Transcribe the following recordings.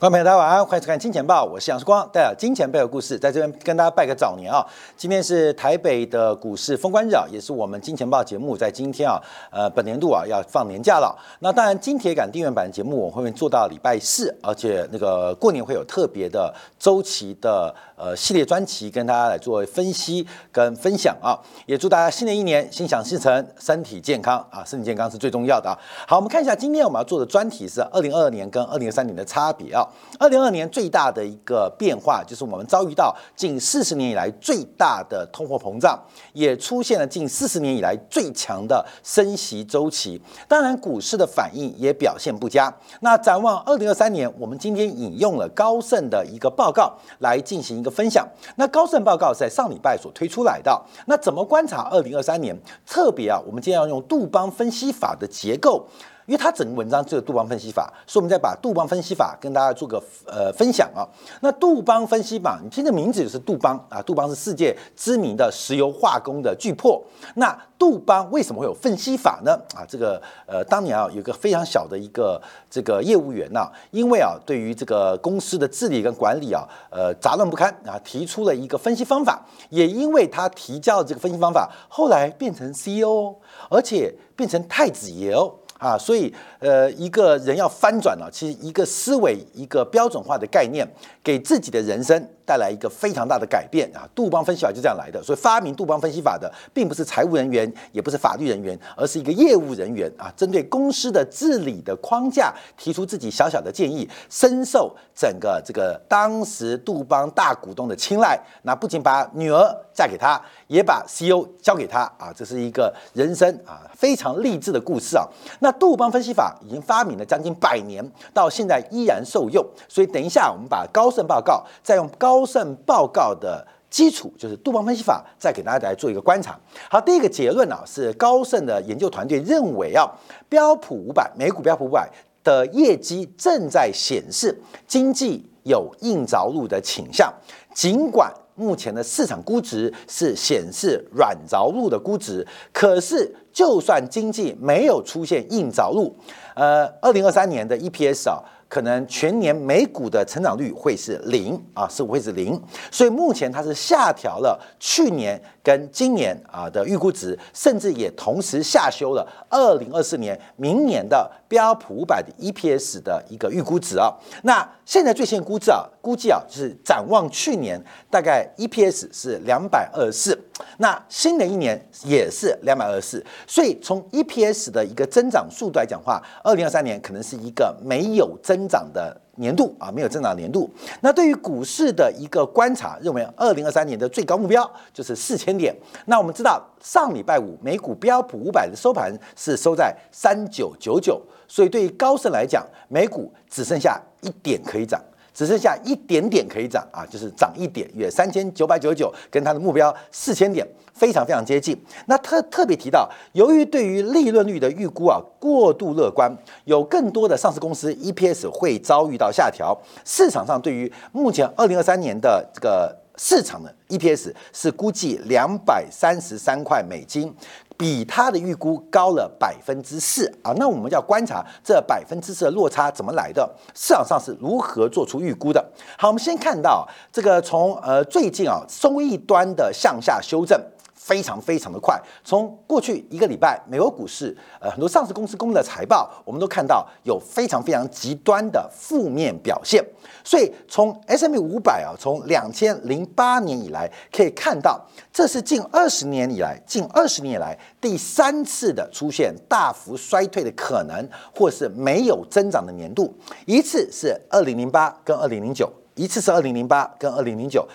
观众朋友，大家晚安，欢迎收看《金钱报》，我是杨世光，带来金钱背后故事，在这边跟大家拜个早年啊！今天是台北的股市封关日啊，也是我们《金钱报》节目在今天啊，呃，本年度啊要放年假了。那当然，金铁杆订阅版节目我会做到礼拜四，而且那个过年会有特别的周期的呃系列专辑跟大家来做分析跟分享啊！也祝大家新的一年心想事成，身体健康啊！身体健康是最重要的啊！好，我们看一下今天我们要做的专题是二零二二年跟二零二三年的差别啊。二零二年最大的一个变化，就是我们遭遇到近四十年以来最大的通货膨胀，也出现了近四十年以来最强的升息周期。当然，股市的反应也表现不佳。那展望二零二三年，我们今天引用了高盛的一个报告来进行一个分享。那高盛报告是在上礼拜所推出来的。那怎么观察二零二三年？特别啊，我们今天要用杜邦分析法的结构。因为它整个文章只有杜邦分析法，所以我们再把杜邦分析法跟大家做个呃分享啊。那杜邦分析法，你听这名字就是杜邦啊，杜邦是世界知名的石油化工的巨擘。那杜邦为什么会有分析法呢？啊，这个呃当年啊有个非常小的一个这个业务员呐，因为啊对于这个公司的治理跟管理啊呃杂乱不堪啊，提出了一个分析方法，也因为他提交这个分析方法，后来变成 CEO，而且变成太子爷哦。啊，所以呃，一个人要翻转了，其实一个思维，一个标准化的概念，给自己的人生。带来一个非常大的改变啊！杜邦分析法就这样来的，所以发明杜邦分析法的并不是财务人员，也不是法律人员，而是一个业务人员啊！针对公司的治理的框架提出自己小小的建议，深受整个这个当时杜邦大股东的青睐。那不仅把女儿嫁给他，也把 CEO 交给他啊！这是一个人生啊非常励志的故事啊！那杜邦分析法已经发明了将近百年，到现在依然受用。所以等一下我们把高盛报告再用高高盛报告的基础就是杜邦分析法，再给大家来做一个观察。好，第一个结论呢是高盛的研究团队认为啊，标普五百美股标普五百的业绩正在显示经济有硬着陆的倾向，尽管目前的市场估值是显示软着陆的估值，可是就算经济没有出现硬着陆，呃，二零二三年的 EPS 啊。可能全年美股的成长率会是零啊，是会是零，所以目前它是下调了去年跟今年啊的预估值，甚至也同时下修了二零二四年明年的标普五百的 EPS 的一个预估值啊。那现在最新估值啊，估计啊是展望去年大概 EPS 是两百二十四，那新的一年也是两百二十四，所以从 EPS 的一个增长速度来讲话，二零二三年可能是一个没有。增长的年度啊，没有增长年度。那对于股市的一个观察，认为二零二三年的最高目标就是四千点。那我们知道上礼拜五美股标普五百的收盘是收在三九九九，所以对于高盛来讲，美股只剩下一点可以涨。只剩下一点点可以涨啊，就是涨一点，约三千九百九十九，跟它的目标四千点非常非常接近。那特特别提到，由于对于利润率的预估啊过度乐观，有更多的上市公司 EPS 会遭遇到下调。市场上对于目前二零二三年的这个市场的 EPS 是估计两百三十三块美金。比他的预估高了百分之四啊！那我们要观察这百分之四的落差怎么来的，市场上是如何做出预估的。好，我们先看到这个从呃最近啊收益端的向下修正。非常非常的快，从过去一个礼拜，美国股市呃很多上市公司公布的财报，我们都看到有非常非常极端的负面表现。所以从 S M 五百啊，从两千零八年以来可以看到，这是近二十年以来，近二十年以来第三次的出现大幅衰退的可能，或是没有增长的年度。一次是二零零八跟二零零九，一次是二零零八跟二零零九。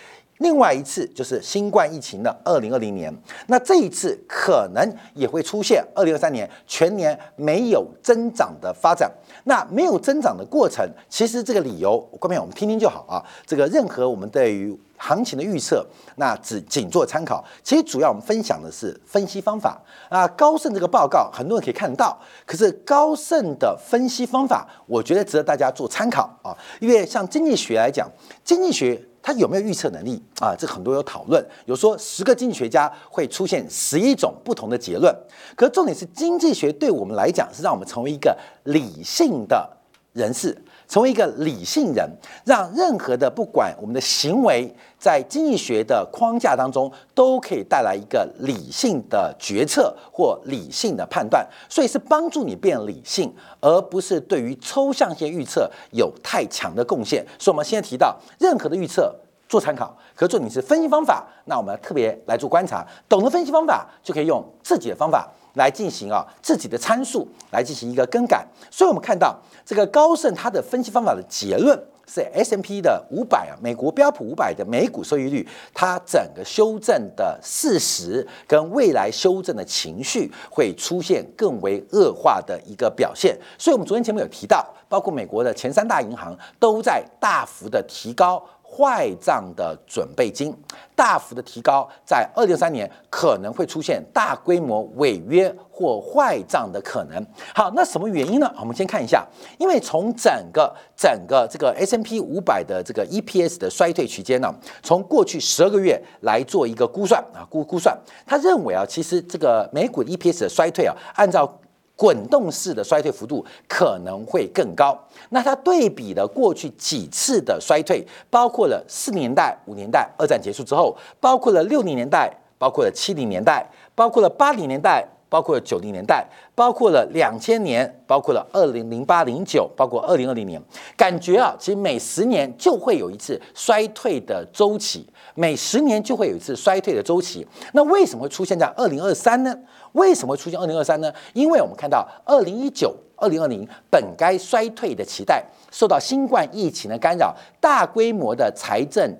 另外一次就是新冠疫情的二零二零年，那这一次可能也会出现二零二三年全年没有增长的发展。那没有增长的过程，其实这个理由，观众朋友我们听听就好啊。这个任何我们对于行情的预测，那只仅做参考。其实主要我们分享的是分析方法啊。高盛这个报告很多人可以看得到，可是高盛的分析方法，我觉得值得大家做参考啊。因为像经济学来讲，经济学。他有没有预测能力啊？这很多有讨论，有说十个经济学家会出现十一种不同的结论。可重点是，经济学对我们来讲是让我们成为一个理性的人士，成为一个理性人，让任何的不管我们的行为，在经济学的框架当中，都可以带来一个理性的决策或理性的判断，所以是帮助你变理性，而不是对于抽象性预测有太强的贡献。所以，我们现在提到任何的预测做参考，可做你是分析方法，那我们特别来做观察，懂得分析方法就可以用自己的方法。来进行啊自己的参数来进行一个更改，所以我们看到这个高盛他的分析方法的结论是 S M P 的五百啊，美国标普五百的美股收益率，它整个修正的事实跟未来修正的情绪会出现更为恶化的一个表现。所以，我们昨天节目有提到，包括美国的前三大银行都在大幅的提高。坏账的准备金大幅的提高，在二零二三年可能会出现大规模违约或坏账的可能。好，那什么原因呢？我们先看一下，因为从整个整个这个 S M P 五百的这个 E P S 的衰退区间呢，从过去十二个月来做一个估算啊，估估算，他认为啊，其实这个美股 E P S 的衰退啊，按照滚动式的衰退幅度可能会更高。那它对比了过去几次的衰退，包括了四年代、五年代，二战结束之后，包括了六零年代，包括了七零年代，包括了八零年代。包括了九零年代，包括了两千年，包括了二零零八零九，包括二零二零年，感觉啊，其实每十年就会有一次衰退的周期，每十年就会有一次衰退的周期。那为什么会出现在二零二三呢？为什么会出现二零二三呢？因为我们看到二零一九、二零二零本该衰退的期待，受到新冠疫情的干扰，大规模的财政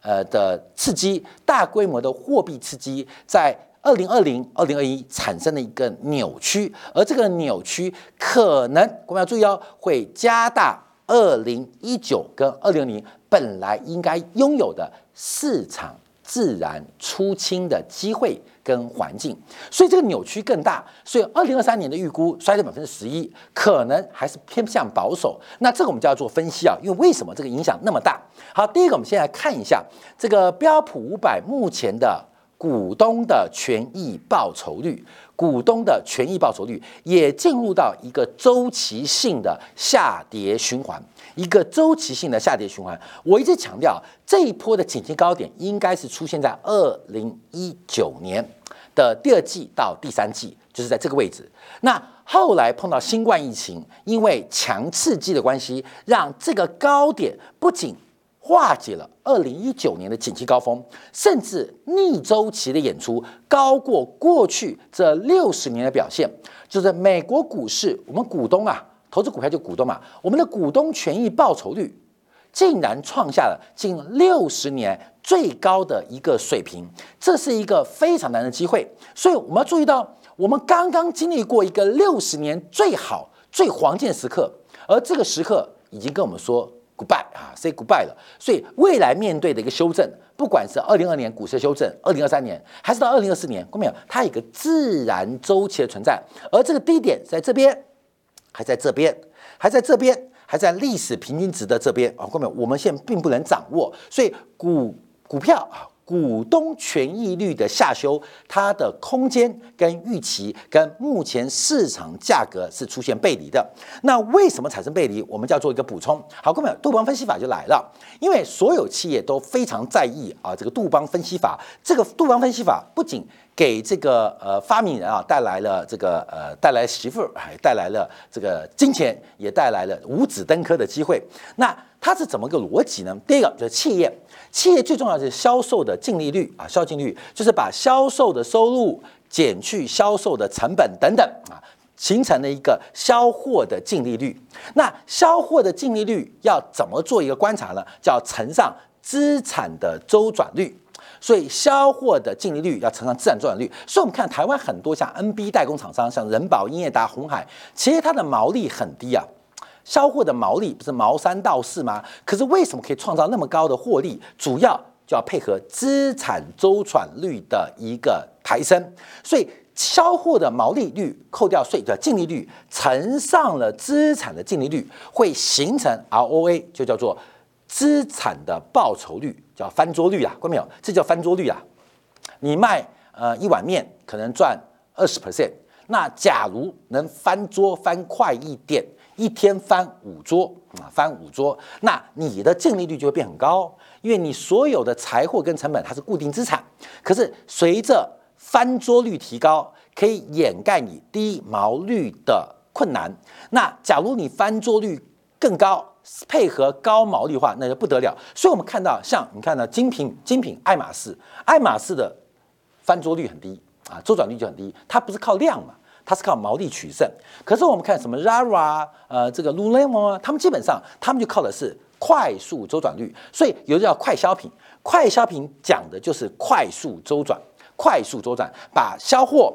呃的刺激，大规模的货币刺激，在。二零二零、二零二一产生了一个扭曲，而这个扭曲可能我们要注意哦，会加大二零一九跟二零二零本来应该拥有的市场自然出清的机会跟环境，所以这个扭曲更大。所以二零二三年的预估衰退百分之十一，可能还是偏向保守。那这个我们就要做分析啊，因为为什么这个影响那么大？好，第一个我们先来看一下这个标普五百目前的。股东的权益报酬率，股东的权益报酬率也进入到一个周期性的下跌循环，一个周期性的下跌循环。我一直强调，这一波的景气高点应该是出现在二零一九年的第二季到第三季，就是在这个位置。那后来碰到新冠疫情，因为强刺激的关系，让这个高点不仅化解了二零一九年的景气高峰，甚至逆周期的演出高过过去这六十年的表现。就是美国股市，我们股东啊，投资股票就股东嘛，我们的股东权益报酬率竟然创下了近六十年最高的一个水平，这是一个非常难的机会。所以我们要注意到，我们刚刚经历过一个六十年最好、最黄金的时刻，而这个时刻已经跟我们说。Goodbye 啊，say goodbye 了。所以未来面对的一个修正，不管是二零二年股市修正，二零二三年，还是到二零二四年，看没有？它有一个自然周期的存在。而这个低点在这边，还在这边，还在这边，还在历史平均值的这边啊，看没有？我们现在并不能掌握。所以股股票啊。股东权益率的下修，它的空间跟预期跟目前市场价格是出现背离的。那为什么产生背离？我们就要做一个补充。好，各位，杜邦分析法就来了。因为所有企业都非常在意啊，这个杜邦分析法。这个杜邦分析法不仅给这个呃发明人啊带来了这个呃带来媳妇儿，还带来了这个金钱，也带来了五子登科的机会。那它是怎么个逻辑呢？第一个就是企业。企业最重要的是销售的净利率啊，销净率就是把销售的收入减去销售的成本等等啊，形成了一个销货的净利率。那销货的净利率要怎么做一个观察呢？叫乘上资产的周转率。所以销货的净利率要乘上资产周转率。所以我们看台湾很多像 NB 代工厂商，像人保、英业达、红海，其实它的毛利很低啊。销货的毛利不是毛三到四吗？可是为什么可以创造那么高的获利？主要就要配合资产周转率的一个抬升。所以销货的毛利率扣掉税的净利率乘上了资产的净利率，会形成 ROA，就叫做资产的报酬率，叫翻桌率啊，看到没有？这叫翻桌率啊！你卖呃一碗面可能赚二十 percent，那假如能翻桌翻快一点。一天翻五桌啊，翻五桌，那你的净利率就会变很高，因为你所有的财货跟成本它是固定资产，可是随着翻桌率提高，可以掩盖你低毛率的困难。那假如你翻桌率更高，配合高毛利化，那就不得了。所以我们看到，像你看呢，精品精品爱马仕，爱马仕的翻桌率很低啊，周转率就很低，它不是靠量嘛。它是靠毛利取胜，可是我们看什么 Zara 呃，这个 Lululemon 啊，他们基本上他们就靠的是快速周转率，所以有的叫快消品，快消品讲的就是快速周转，快速周转，把销货、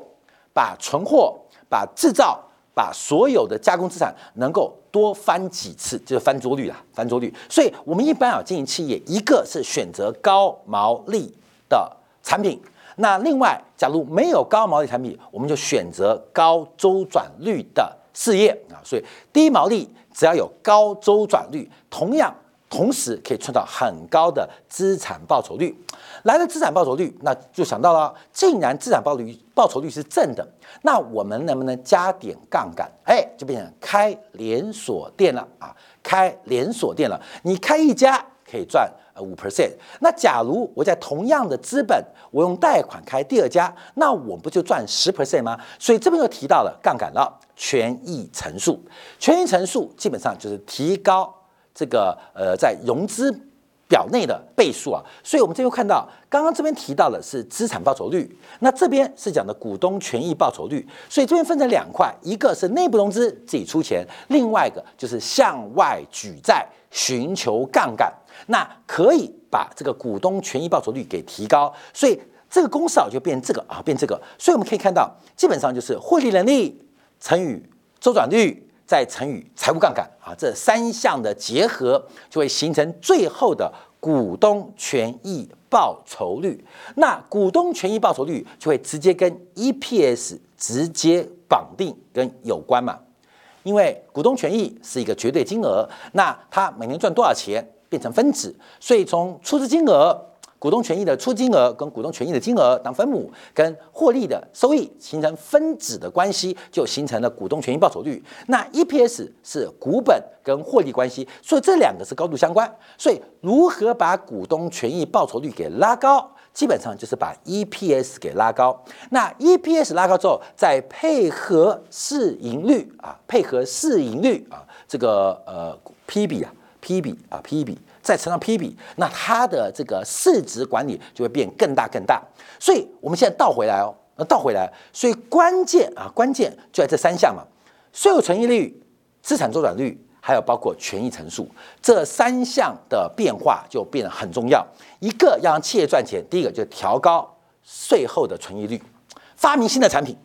把存货、把制造、把所有的加工资产能够多翻几次，就是翻桌率啊，翻桌率。所以我们一般啊经营企业，一个是选择高毛利的产品。那另外，假如没有高毛利产品，我们就选择高周转率的事业啊。所以低毛利只要有高周转率，同样同时可以创造很高的资产报酬率。来了资产报酬率，那就想到了，既然资产报率报酬率是正的，那我们能不能加点杠杆？哎，就变成开连锁店了啊！开连锁店了，你开一家可以赚。呃，五 percent。那假如我在同样的资本，我用贷款开第二家，那我不就赚十 percent 吗？所以这边又提到了杠杆了，权益乘数。权益乘数基本上就是提高这个呃在融资表内的倍数啊。所以我们这边看到，刚刚这边提到的是资产报酬率，那这边是讲的股东权益报酬率。所以这边分成两块，一个是内部融资自己出钱，另外一个就是向外举债寻求杠杆。那可以把这个股东权益报酬率给提高，所以这个公式啊就变这个啊变这个，所以我们可以看到，基本上就是获利能力乘以周转率再乘以财务杠杆啊，这三项的结合就会形成最后的股东权益报酬率。那股东权益报酬率就会直接跟 EPS 直接绑定跟有关嘛，因为股东权益是一个绝对金额，那它每年赚多少钱？变成分子，所以从出资金额、股东权益的出金额跟股东权益的金额当分母，跟获利的收益形成分子的关系，就形成了股东权益报酬率。那 EPS 是股本跟获利关系，所以这两个是高度相关。所以如何把股东权益报酬率给拉高，基本上就是把 EPS 给拉高。那 EPS 拉高之后，再配合市盈率啊，配合市盈率啊，这个呃 P 比啊。P 比啊，P 比再乘上 P 比，那它的这个市值管理就会变更大更大。所以我们现在倒回来哦，那倒回来，所以关键啊，关键就在这三项嘛：税后存益率、资产周转率，还有包括权益乘数这三项的变化就变得很重要。一个要让企业赚钱，第一个就调高税后的存益率，发明新的产品，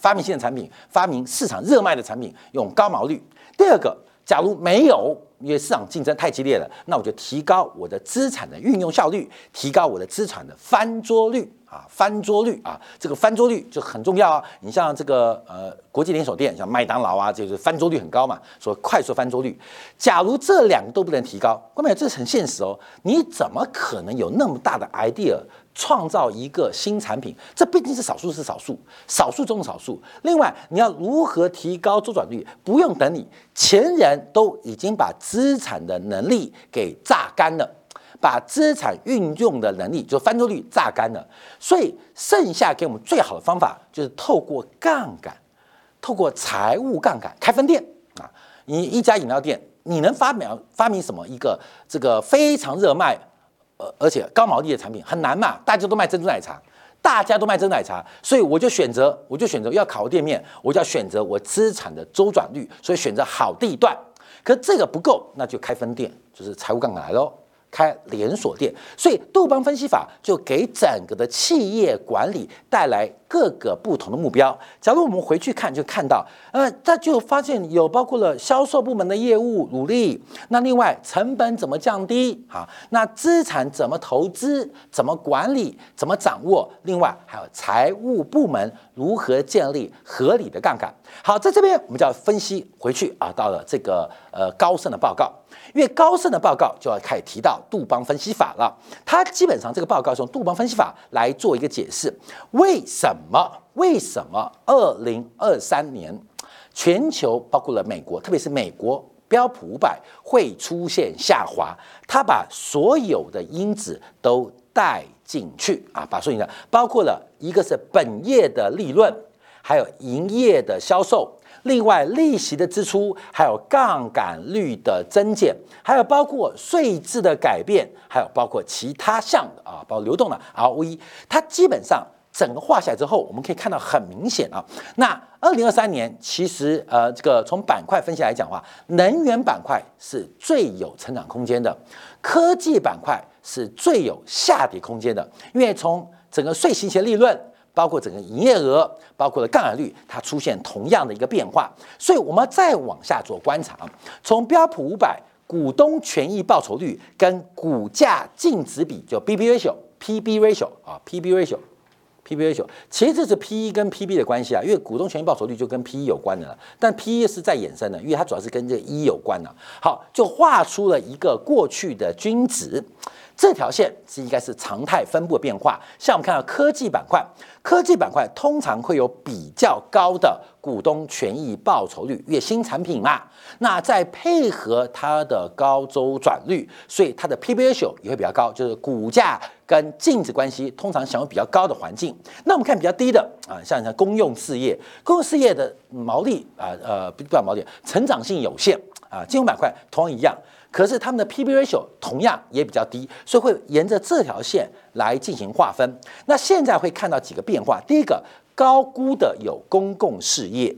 发明新的产品，发明市场热卖的产品，用高毛率。第二个，假如没有。因为市场竞争太激烈了，那我就提高我的资产的运用效率，提高我的资产的翻桌率啊，翻桌率啊，这个翻桌率就很重要啊。你像这个呃国际连锁店，像麦当劳啊，就是翻桌率很高嘛，说快速翻桌率。假如这两个都不能提高，关键这是很现实哦，你怎么可能有那么大的 idea？创造一个新产品，这毕竟是少数是少数，少数中的少数。另外，你要如何提高周转率？不用等你前人都已经把资产的能力给榨干了，把资产运用的能力就翻桌率榨干了。所以，剩下给我们最好的方法就是透过杠杆，透过财务杠杆开分店啊。你一家饮料店，你能发明发明什么一个这个非常热卖？而且高毛利的产品很难嘛，大家都卖珍珠奶茶，大家都卖珍珠奶茶，所以我就选择，我就选择要考店面，我就要选择我资产的周转率，所以选择好地段。可这个不够，那就开分店，就是财务杠杆来喽。开连锁店，所以杜邦分析法就给整个的企业管理带来各个不同的目标。假如我们回去看，就看到，呃，他就发现有包括了销售部门的业务努力，那另外成本怎么降低啊？那资产怎么投资？怎么管理？怎么掌握？另外还有财务部门如何建立合理的杠杆？好，在这边我们就要分析回去啊，到了这个呃高盛的报告。因为高盛的报告就要开始提到杜邦分析法了，它基本上这个报告是用杜邦分析法来做一个解释，为什么为什么二零二三年全球包括了美国，特别是美国标普五百会出现下滑，它把所有的因子都带进去啊，把所有的包括了一个是本业的利润，还有营业的销售。另外，利息的支出，还有杠杆率的增减，还有包括税制的改变，还有包括其他项的啊，包括流动的 ROE，它基本上整个画下来之后，我们可以看到很明显啊。那二零二三年，其实呃，这个从板块分析来讲的话，能源板块是最有成长空间的，科技板块是最有下跌空间的，因为从整个税息前利润。包括整个营业额，包括了杠杆率，它出现同样的一个变化，所以我们再往下做观察，从标普五百股东权益报酬率跟股价净值比，就 B B ratio，P B ratio 啊，P B ratio P/B ratio，其实这是 P E 跟 P B 的关系啊，因为股东权益报酬率就跟 P E 有关的了，但 P E 是在衍生的，因为它主要是跟这个 E 有关的。好，就画出了一个过去的均值。这条线是应该是常态分布的变化，像我们看到科技板块，科技板块通常会有比较高的股东权益报酬率，因为新产品嘛，那再配合它的高周转率，所以它的 P/B ratio 也会比较高，就是股价跟净值关系通常享有比较高的环境。那我们看比较低的啊，像像公用事业，公用事业的毛利啊呃不叫毛利，成长性有限啊，金融板块同样一样。可是他们的 P/B ratio 同样也比较低，所以会沿着这条线来进行划分。那现在会看到几个变化：第一个，高估的有公共事业，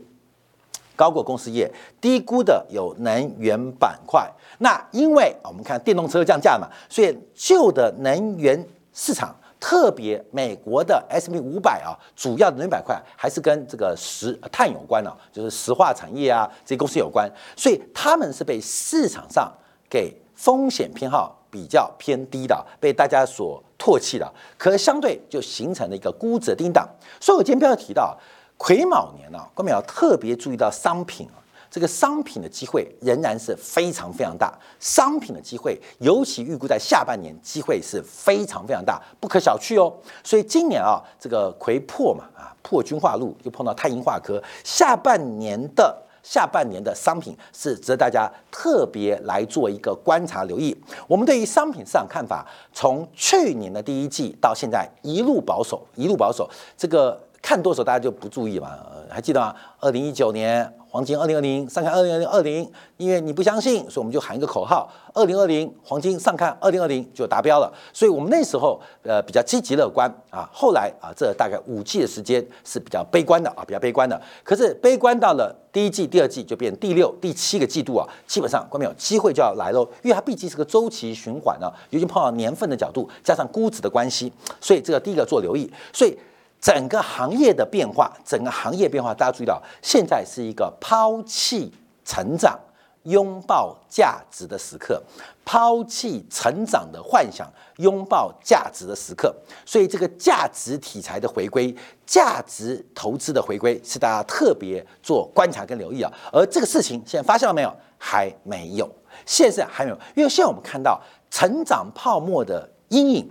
高过公司业；低估的有能源板块。那因为我们看电动车降价嘛，所以旧的能源市场，特别美国的 S&P 五百啊，主要能源板块还是跟这个石碳有关的，就是石化产业啊这些公司有关，所以他们是被市场上。给风险偏好比较偏低的，被大家所唾弃的，可相对就形成了一个估值的低档。所以我今天不要提到癸卯年呢，我们要特别注意到商品啊，这个商品的机会仍然是非常非常大，商品的机会尤其预估在下半年机会是非常非常大，不可小觑哦。所以今年啊，这个癸破嘛啊，破军化禄又碰到太阴化科，下半年的。下半年的商品是值得大家特别来做一个观察留意。我们对于商品市场看法，从去年的第一季到现在一路保守，一路保守。这个看多手大家就不注意嘛？还记得吗？二零一九年。黄金二零二零上看二零二零二零，因为你不相信，所以我们就喊一个口号：二零二零黄金上看二零二零就达标了。所以我们那时候呃比较积极乐观啊。后来啊，这大概五季的时间是比较悲观的啊，比较悲观的。可是悲观到了第一季、第二季就变第六、第七个季度啊，基本上关没有机会就要来喽，因为它毕竟是个周期循环啊，尤其碰到年份的角度，加上估值的关系，所以这个第一个做留意。所以。整个行业的变化，整个行业变化，大家注意到，现在是一个抛弃成长、拥抱价值的时刻，抛弃成长的幻想，拥抱价值的时刻。所以，这个价值题材的回归，价值投资的回归，是大家特别做观察跟留意啊。而这个事情现在发现了没有？还没有，现在还没有，因为现在我们看到成长泡沫的阴影，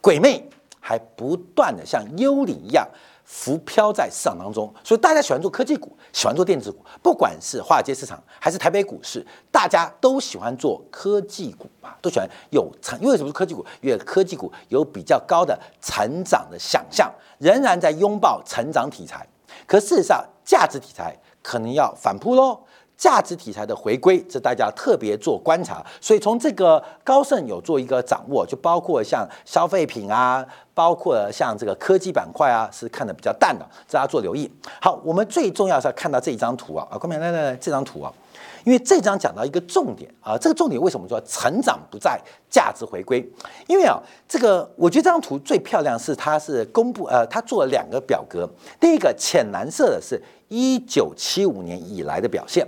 鬼魅。还不断的像幽灵一样浮漂在市场当中，所以大家喜欢做科技股，喜欢做电子股，不管是华尔街市场还是台北股市，大家都喜欢做科技股啊，都喜欢有成。因为什么是科技股？因为科技股有比较高的成长的想象，仍然在拥抱成长题材。可事实上，价值题材可能要反扑喽。价值题材的回归，这大家特别做观察。所以从这个高盛有做一个掌握，就包括像消费品啊，包括像这个科技板块啊，是看的比较淡的，大家做留意。好，我们最重要是要看到这一张图啊，啊，观众来来来，这张图啊，因为这张讲到一个重点啊，这个重点为什么说成长不在价值回归？因为啊，这个我觉得这张图最漂亮是它是公布呃，它做了两个表格，第一个浅蓝色的是一九七五年以来的表现。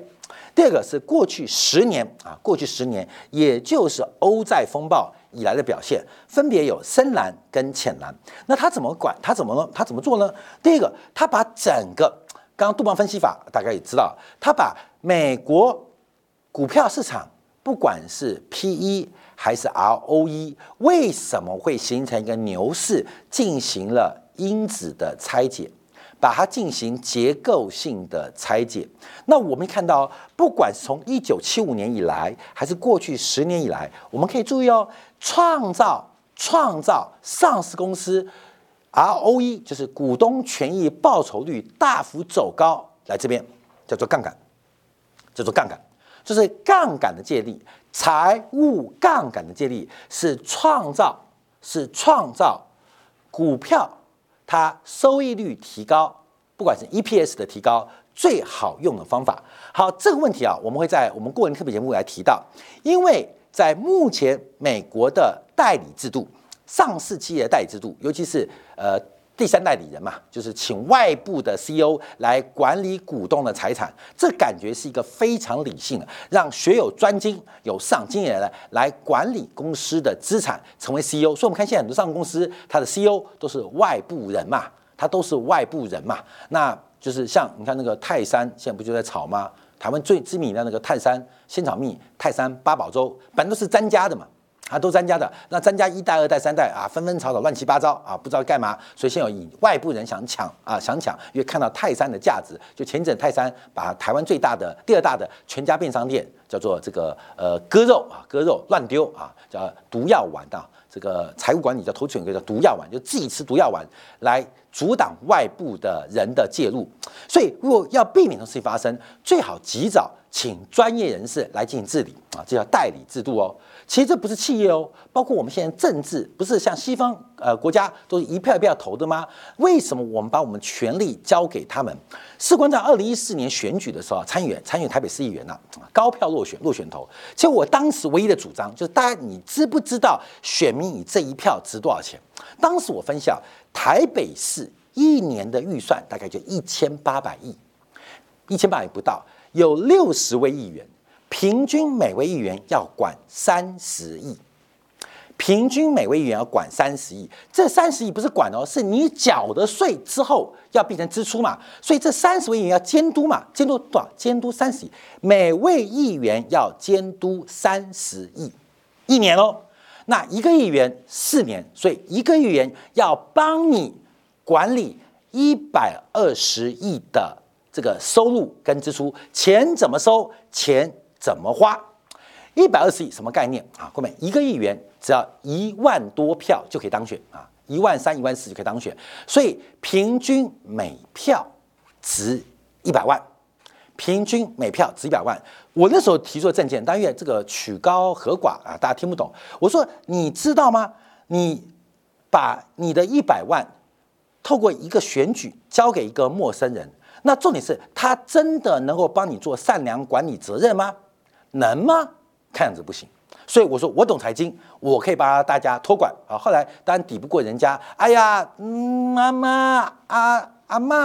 第二个是过去十年啊，过去十年，也就是欧债风暴以来的表现，分别有深蓝跟浅蓝。那他怎么管？他怎么呢？他怎么做呢？第一个，他把整个刚刚杜邦分析法大概也知道，他把美国股票市场，不管是 P E 还是 R O E，为什么会形成一个牛市，进行了因子的拆解。把它进行结构性的拆解。那我们看到，不管是从一九七五年以来，还是过去十年以来，我们可以注意哦，创造创造上市公司 ROE 就是股东权益报酬率大幅走高，来这边叫做杠杆，叫做杠杆，就是杠杆的借力，财务杠杆的借力是创造是创造股票。它收益率提高，不管是 EPS 的提高，最好用的方法。好，这个问题啊，我们会在我们过年特别节目来提到。因为在目前美国的代理制度，上市企业的代理制度，尤其是呃。第三代理人嘛，就是请外部的 CEO 来管理股东的财产，这感觉是一个非常理性的，让学有专精、有上经验的来管理公司的资产，成为 CEO。所以，我们看现在很多上市公司，它的 CEO 都是外部人嘛，他都是外部人嘛。那就是像你看那个泰山，现在不就在炒吗？台湾最知名的那个泰山仙草蜜、泰山八宝粥，反正都是詹家的嘛。啊，都詹家的，那詹家一代、二代、三代啊，纷纷吵吵，乱七八糟啊，不知道干嘛。所以现在有外部人想抢啊，想抢，因为看到泰山的价值。就前阵泰山把台湾最大的、第二大的全家便商店叫做这个呃割肉啊，割肉乱丢啊，叫毒药丸的这个财务管理叫投资人叫毒药丸，就自己吃毒药丸来阻挡外部的人的介入。所以如果要避免这种事情发生，最好及早请专业人士来进行治理啊，这叫代理制度哦。其实这不是企业哦，包括我们现在政治，不是像西方呃国家都是一票一票投的吗？为什么我们把我们权力交给他们？事关在二零一四年选举的时候，参议员参选台北市议员呐，高票落选，落选投。其实我当时唯一的主张就是，大家你知不知道选民你这一票值多少钱？当时我分享台北市一年的预算大概就一千八百亿，一千八百亿不到，有六十位议员。平均每位议员要管三十亿，平均每位议员要管三十亿。这三十亿不是管哦，是你缴的税之后要变成支出嘛？所以这三十位议员要监督嘛？监督多少？监督三十亿，每位议员要监督三十亿，一年哦。那一个议员四年，所以一个议员要帮你管理一百二十亿的这个收入跟支出，钱怎么收？钱。怎么花？一百二十亿什么概念啊？后面一个亿元只要一万多票就可以当选啊，一万三、一万四就可以当选，所以平均每票值一百万，平均每票值一百万。我那时候提出的证件，但因为这个曲高和寡啊，大家听不懂。我说你知道吗？你把你的一百万透过一个选举交给一个陌生人，那重点是他真的能够帮你做善良管理责任吗？能吗？看样子不行，所以我说我懂财经，我可以帮大家托管啊。后来当然抵不过人家，哎呀，嗯，妈妈啊，阿妈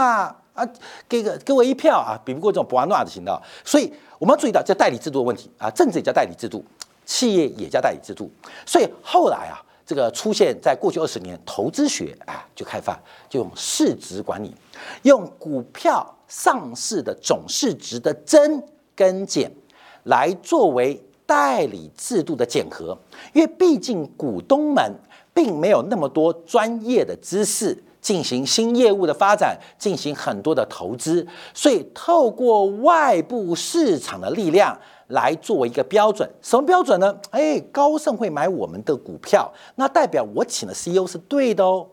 啊，给个给我一票啊，比不过这种博阿诺的行道。所以我们要注意到这代理制度的问题啊，政治也叫代理制度，企业也叫代理制度。所以后来啊，这个出现在过去二十年，投资学啊就开发，就用市值管理，用股票上市的总市值的增跟减。来作为代理制度的检核，因为毕竟股东们并没有那么多专业的知识进行新业务的发展，进行很多的投资，所以透过外部市场的力量来作为一个标准。什么标准呢？哎，高盛会买我们的股票，那代表我请的 CEO 是对的哦。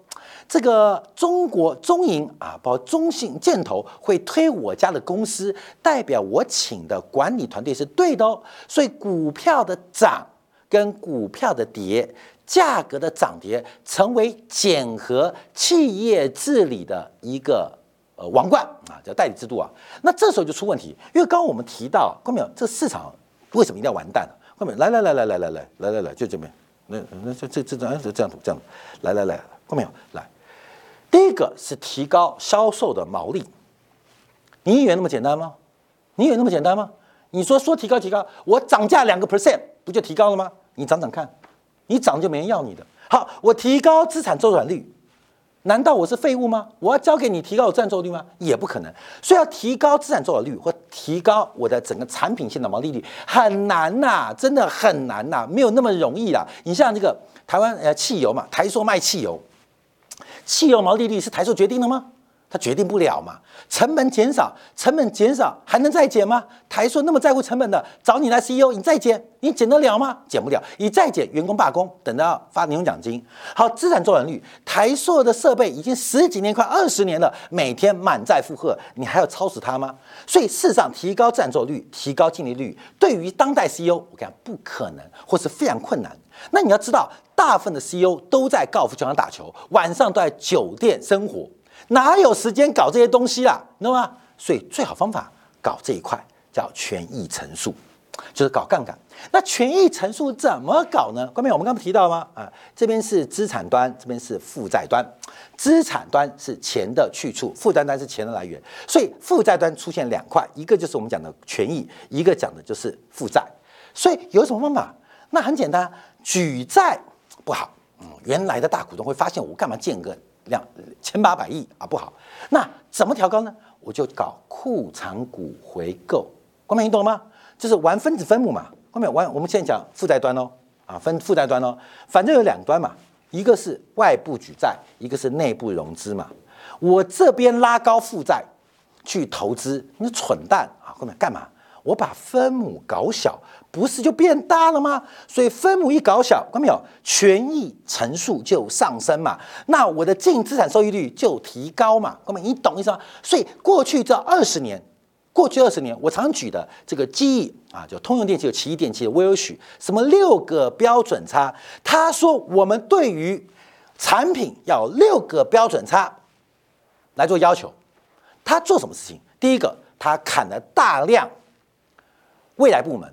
这个中国中银啊，包括中信建投会推我家的公司，代表我请的管理团队是对的哦。所以股票的涨跟股票的跌，价格的涨跌，成为检核企业治理的一个呃王冠啊，叫代理制度啊。那这时候就出问题，因为刚刚我们提到，看到没有？这市场为什么一定要完蛋呢？看到没有？来来来来来来来来来，就这边，那那这这这张是这样这样，来来来，看到没有？来。第一个是提高销售的毛利，你以为那么简单吗？你以为那么简单吗？你说说提高提高，我涨价两个 percent 不就提高了吗？你涨涨看，你涨就没人要你的。好，我提高资产周转率，难道我是废物吗？我要交给你提高我占座率吗？也不可能。所以要提高资产周转率或提高我的整个产品线的毛利率很难呐，真的很难呐，没有那么容易啦。你像这个台湾呃汽油嘛，台塑卖汽油。汽油毛利率是台塑决定的吗？他决定不了嘛。成本减少，成本减少还能再减吗？台塑那么在乎成本的，找你来 CEO，你再减，你减得了吗？减不了，你再减，员工罢工，等到发年终奖金。好，资产周转率，台塑的设备已经十几年，快二十年了，每天满载负荷，你还要超死它吗？所以，事实上，提高资产周转率，提高净利率，对于当代 CEO，我讲不可能，或是非常困难。那你要知道，大部分的 CEO 都在高尔夫球场打球，晚上都在酒店生活。哪有时间搞这些东西啦？知道吗？所以最好方法搞这一块叫权益乘数，就是搞杠杆。那权益乘数怎么搞呢？关面我们刚不提到吗？啊，这边是资产端，这边是负债端。资产端是钱的去处，负债端是钱的来源。所以负债端出现两块，一个就是我们讲的权益，一个讲的就是负债。所以有什么方法？那很简单，举债不好。嗯，原来的大股东会发现我干嘛建个？两千八百亿啊，不好。那怎么调高呢？我就搞库藏股回购。光明，你懂了吗？就是玩分子分母嘛。光明玩，我们现在讲负债端哦，啊，分负债端哦，反正有两端嘛，一个是外部举债，一个是内部融资嘛。我这边拉高负债去投资，你蠢蛋啊！后面干嘛？我把分母搞小。不是就变大了吗？所以分母一搞小，看到没有？权益乘数就上升嘛，那我的净资产收益率就提高嘛。各位，你懂意思吗？所以过去这二十年，过去二十年，我常举的这个记忆啊，就通用电器、有奇异电器的威尔许，什么六个标准差？他说我们对于产品要六个标准差来做要求。他做什么事情？第一个，他砍了大量未来部门。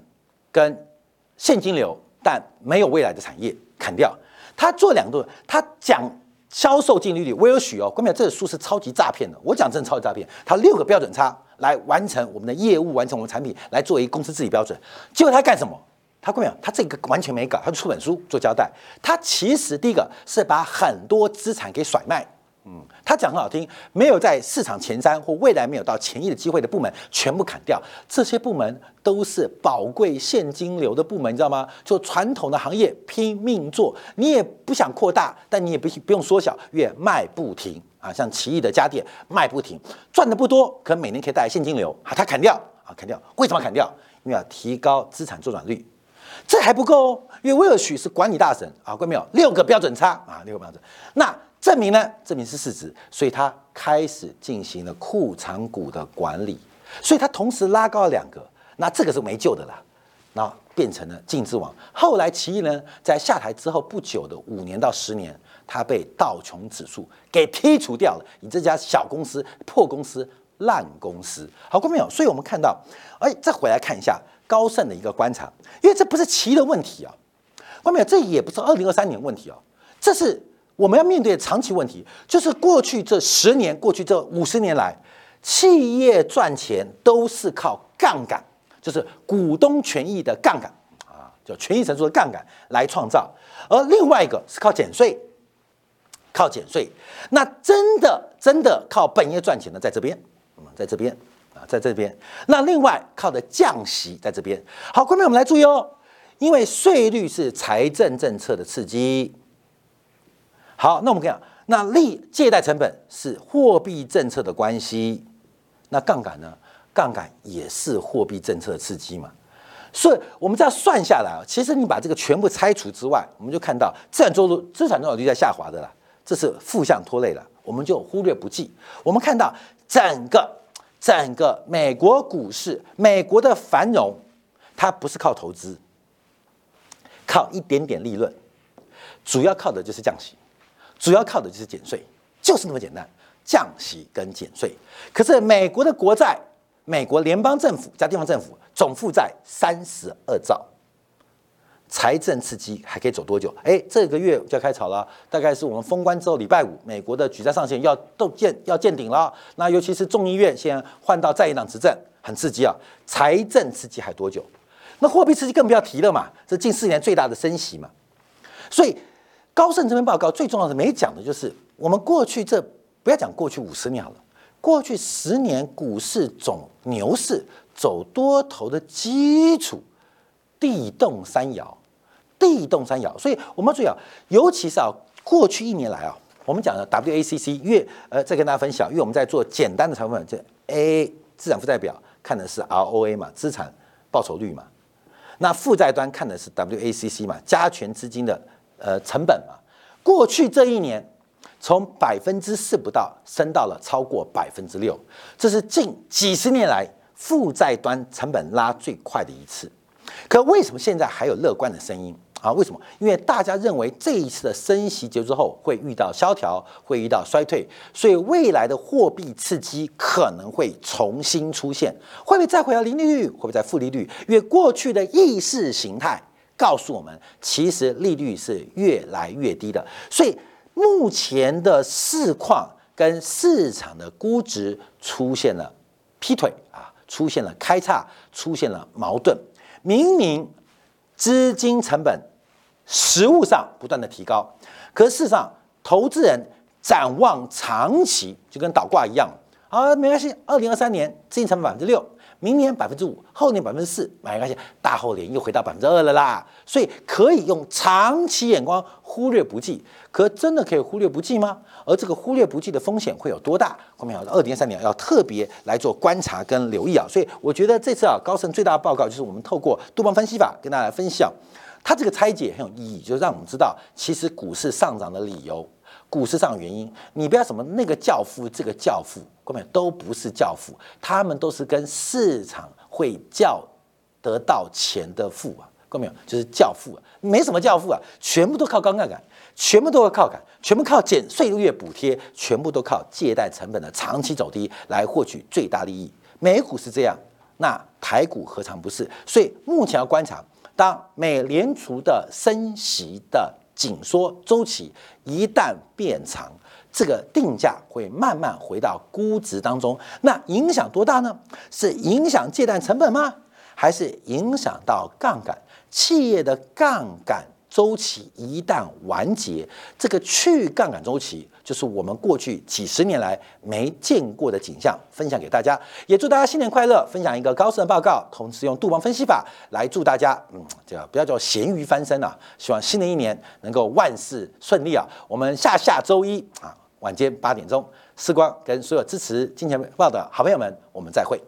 跟现金流但没有未来的产业砍掉，他做两个，他讲销售净利率，我有许哦，关键这个数是超级诈骗的，我讲真的超级诈骗，他六个标准差来完成我们的业务，完成我们产品，来作为公司自己标准，结果他干什么？他关键他这个完全没搞，他就出本书做交代，他其实第一个是把很多资产给甩卖。嗯，他讲很好听，没有在市场前三或未来没有到前一的机会的部门全部砍掉，这些部门都是宝贵现金流的部门，你知道吗？就传统的行业拼命做，你也不想扩大，但你也不不用缩小，越卖不停啊！像奇异的家电卖不停，赚的不多，可每年可以带来现金流啊，他砍掉啊，砍掉，为什么砍掉？因为要提高资产周转率，这还不够哦，因为威尔许是管理大神啊，各位没有？六个标准差啊，六个标准，那。证明呢？证明是市值，所以他开始进行了库藏股的管理，所以他同时拉高了两个，那这个是没救的了，那变成了净资王。后来奇异呢，在下台之后不久的五年到十年，他被道琼指数给剔除掉了。你这家小公司、破公司、烂公司，好，过没有？所以我们看到，哎，再回来看一下高盛的一个观察，因为这不是奇异的问题啊，过没有？这也不是二零二三年问题哦，这是。我们要面对的长期问题，就是过去这十年、过去这五十年来，企业赚钱都是靠杠杆，就是股东权益的杠杆啊，叫权益乘数的杠杆来创造。而另外一个是靠减税，靠减税。那真的真的靠本业赚钱的，在这边，嗯，在这边啊，在这边。那另外靠的降息在这边。好，各位我们来注意哦，因为税率是财政政策的刺激。好，那我们讲，那利借贷成本是货币政策的关系，那杠杆呢？杠杆也是货币政策的刺激嘛。所以我们这样算下来啊，其实你把这个全部拆除之外，我们就看到资产周转资产周转率在下滑的啦，这是负向拖累了，我们就忽略不计。我们看到整个整个美国股市，美国的繁荣，它不是靠投资，靠一点点利润，主要靠的就是降息。主要靠的就是减税，就是那么简单，降息跟减税。可是美国的国债，美国联邦政府加地方政府总负债三十二兆，财政刺激还可以走多久？哎，这个月就要开炒了，大概是我们封关之后礼拜五，美国的举债上限要都见要见顶了。那尤其是众议院现在换到在野党执政，很刺激啊，财政刺激还多久？那货币刺激更不要提了嘛，这近四年最大的升息嘛，所以。高盛这篇报告最重要的没讲的就是我们过去这不要讲过去五十年好了，过去十年股市总牛市走多头的基础，地动山摇，地动山摇，所以我们要注意啊，尤其是啊过去一年来啊，我们讲的 WACC 月呃，再跟大家分享，因为我们在做简单的财富分这 A 资产负债表看的是 ROA 嘛，资产报酬率嘛。那负债端看的是 WACC 嘛，加权资金的呃成本嘛。过去这一年，从百分之四不到升到了超过百分之六，这是近几十年来负债端成本拉最快的一次。可为什么现在还有乐观的声音？啊，为什么？因为大家认为这一次的升息结束之后会遇到萧条，会遇到衰退，所以未来的货币刺激可能会重新出现。会不会再回到零利率？会不会再负利率？因为过去的意识形态告诉我们，其实利率是越来越低的。所以目前的市况跟市场的估值出现了劈腿啊，出现了开叉，出现了矛盾。明明资金成本。实物上不断的提高，可是事实上，投资人展望长期就跟倒挂一样啊，没关系，二零二三年资金成本百分之六，明年百分之五，后年百分之四，没关系，大后年又回到百分之二了啦。所以可以用长期眼光忽略不计，可真的可以忽略不计吗？而这个忽略不计的风险会有多大？后面要二零二三年要特别来做观察跟留意啊。所以我觉得这次啊，高盛最大的报告就是我们透过杜邦分析法跟大家来分享。它这个拆解很有意义，就是让我们知道，其实股市上涨的理由、股市上原因，你不要什么那个教父、这个教父，各位都不是教父，他们都是跟市场会叫得到钱的富啊，各位没有？就是教父啊，没什么教父啊，全部都靠高杠杆，全部都要靠杆，全部靠减税率补贴，全部都靠借贷成本的长期走低来获取最大利益。美股是这样，那台股何尝不是？所以目前要观察。当美联储的升息的紧缩周期一旦变长，这个定价会慢慢回到估值当中。那影响多大呢？是影响借贷成本吗？还是影响到杠杆企业的杠杆？周期一旦完结，这个去杠杆周期就是我们过去几十年来没见过的景象，分享给大家，也祝大家新年快乐。分享一个高盛的报告，同时用杜邦分析法来祝大家，嗯，叫不要叫咸鱼翻身啊！希望新的一年能够万事顺利啊！我们下下周一啊晚间八点钟，时光跟所有支持金钱报的好朋友们，我们再会。